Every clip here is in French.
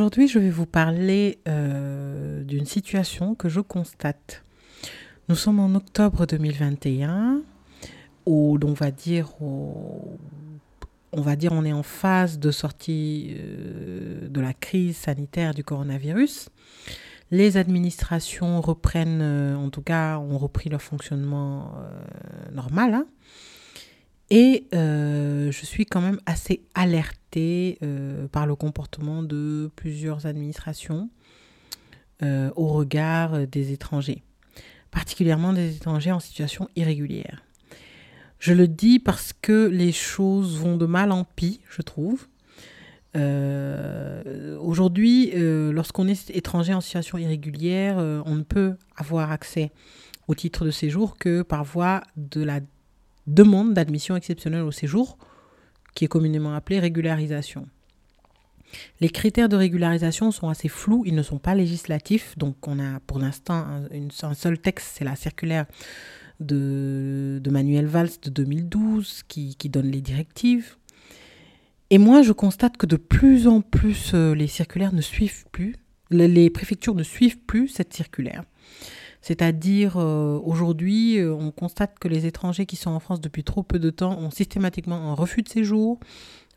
Aujourd'hui, je vais vous parler euh, d'une situation que je constate. Nous sommes en octobre 2021, où on va dire, on va dire, on est en phase de sortie euh, de la crise sanitaire du coronavirus. Les administrations reprennent, euh, en tout cas, ont repris leur fonctionnement normal. Hein. Et euh, je suis quand même assez alertée euh, par le comportement de plusieurs administrations euh, au regard des étrangers, particulièrement des étrangers en situation irrégulière. Je le dis parce que les choses vont de mal en pis, je trouve. Aujourd'hui, lorsqu'on est étranger en situation irrégulière, on ne peut avoir accès au titre de séjour que par voie de la demande d'admission exceptionnelle au séjour, qui est communément appelée régularisation. Les critères de régularisation sont assez flous, ils ne sont pas législatifs, donc on a pour l'instant un, seul texte, c'est la circulaire de, Manuel Valls de 2012 qui, qui, donne les directives. Et moi, je constate que de plus en plus, euh, les circulaires ne suivent plus, les préfectures ne suivent plus cette circulaire. C'est-à-dire, euh, aujourd'hui, euh, on constate que les étrangers qui sont en France depuis trop peu de temps ont systématiquement un refus de séjour,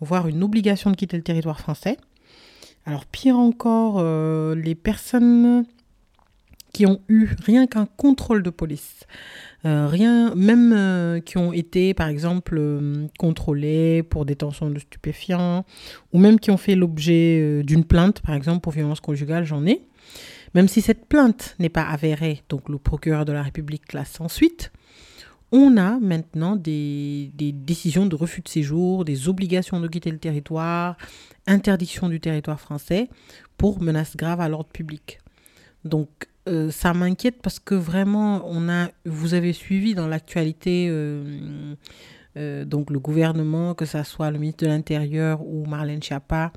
voire une obligation de quitter le territoire français. Alors, pire encore, euh, les personnes qui ont eu rien qu'un contrôle de police, rien, même qui ont été, par exemple, contrôlés pour détention de stupéfiants, ou même qui ont fait l'objet d'une plainte, par exemple, pour violence conjugale, j'en ai. Même si cette plainte n'est pas avérée, donc le procureur de la République classe ensuite, on a maintenant des, décisions de refus de séjour, des obligations de quitter le territoire, interdiction du territoire français pour menaces graves à l'ordre public. Donc euh, ça m'inquiète parce que vraiment, on a, vous avez suivi dans l'actualité euh, euh, donc le gouvernement, que ce soit le ministre de l'Intérieur ou Marlène Schiappa,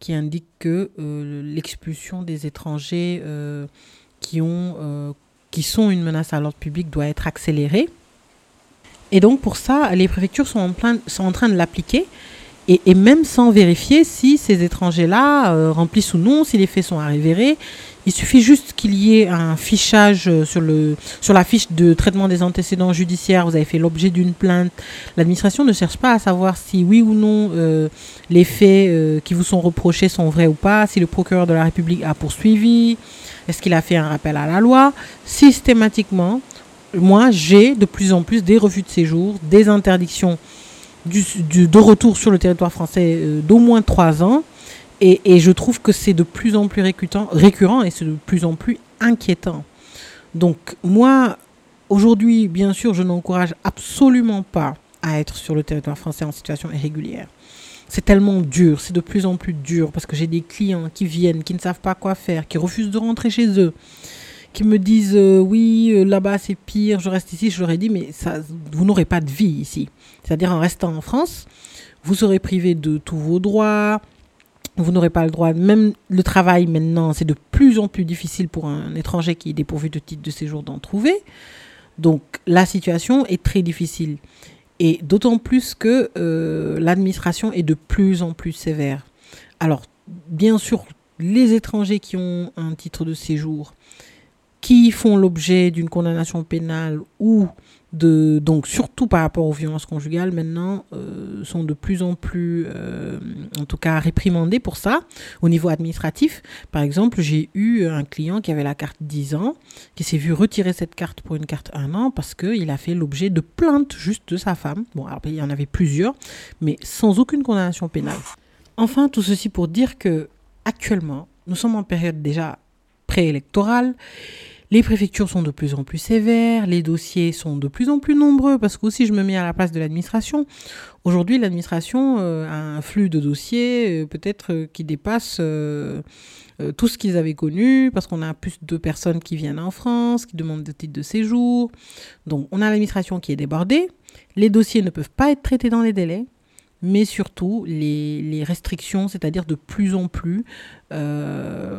qui indique que euh, l'expulsion des étrangers euh, qui, ont, qui sont une menace à l'ordre public doit être accélérée. Et donc pour ça, les préfectures sont en, plein, sont en train de l'appliquer. Et, même sans vérifier si ces étrangers-là remplissent ou non, si les faits sont avérés, il suffit juste qu'il y ait un fichage sur, le, sur la fiche de traitement des antécédents judiciaires. Vous avez fait l'objet d'une plainte. L'administration ne cherche pas à savoir si oui ou non euh, les faits euh, qui vous sont reprochés sont vrais ou pas, si le procureur de la République a poursuivi, est-ce qu'il a fait un rappel à la loi. Systématiquement, moi, j'ai de plus en plus des refus de séjour, des interdictions de retour sur le territoire français euh, d'au moins trois ans et, je trouve que c'est de plus en plus récurrent et c'est de plus en plus inquiétant. Donc moi, aujourd'hui, bien sûr, je n'encourage absolument pas à être sur le territoire français en situation irrégulière. C'est tellement dur, c'est de plus en plus dur parce que j'ai des clients qui viennent, qui ne savent pas quoi faire, qui refusent de rentrer chez eux, qui me disent euh, oui, euh, là-bas c'est pire, je reste ici. Je leur ai dit mais ça, vous n'aurez pas de vie ici. C'est-à-dire en restant en France, vous serez privé de tous vos droits, vous n'aurez pas le droit, même le travail maintenant, c'est de plus en plus difficile pour un étranger qui est dépourvu de titre de séjour d'en trouver. Donc la situation est très difficile. Et d'autant plus que euh, l'administration est de plus en plus sévère. Alors, bien sûr, les étrangers qui ont un titre de séjour, qui font l'objet d'une condamnation pénale ou donc surtout par rapport aux violences conjugales maintenant euh, sont de plus en plus euh, en tout cas réprimandés pour ça au niveau administratif. Par exemple j'ai eu un client qui avait la carte 10 ans qui s'est vu retirer cette carte pour une carte 1 an parce qu'il a fait l'objet de plaintes juste de sa femme. Bon alors il y en avait plusieurs mais sans aucune condamnation pénale. Enfin tout ceci pour dire que actuellement nous sommes en période déjà préélectorale Les préfectures sont de plus en plus sévères, les dossiers sont de plus en plus nombreux, parce que aussi je me mets à la place de l'administration. Aujourd'hui, l'administration euh, a un flux de dossiers euh, peut-être euh, qui dépasse tout ce qu'ils avaient connu, parce qu'on a plus de personnes qui viennent en France, qui demandent des titres de séjour. Donc on a l'administration qui est débordée, les dossiers ne peuvent pas être traités dans les délais mais surtout les, restrictions, c'est-à-dire de plus en plus,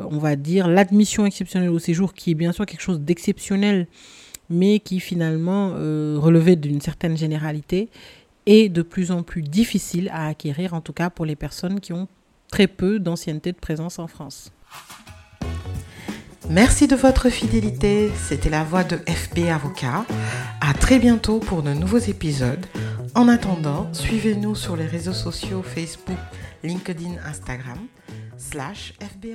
on va dire, l'admission exceptionnelle au séjour, qui est bien sûr quelque chose d'exceptionnel, mais qui finalement euh, relevait d'une certaine généralité, est de plus en plus difficile à acquérir, en tout cas pour les personnes qui ont très peu d'ancienneté de présence en France. Merci de votre fidélité. C'était la voix de FB Avocat. À très bientôt pour de nouveaux épisodes. En attendant, suivez-nous sur les réseaux sociaux Facebook, LinkedIn, Instagram, slash FB.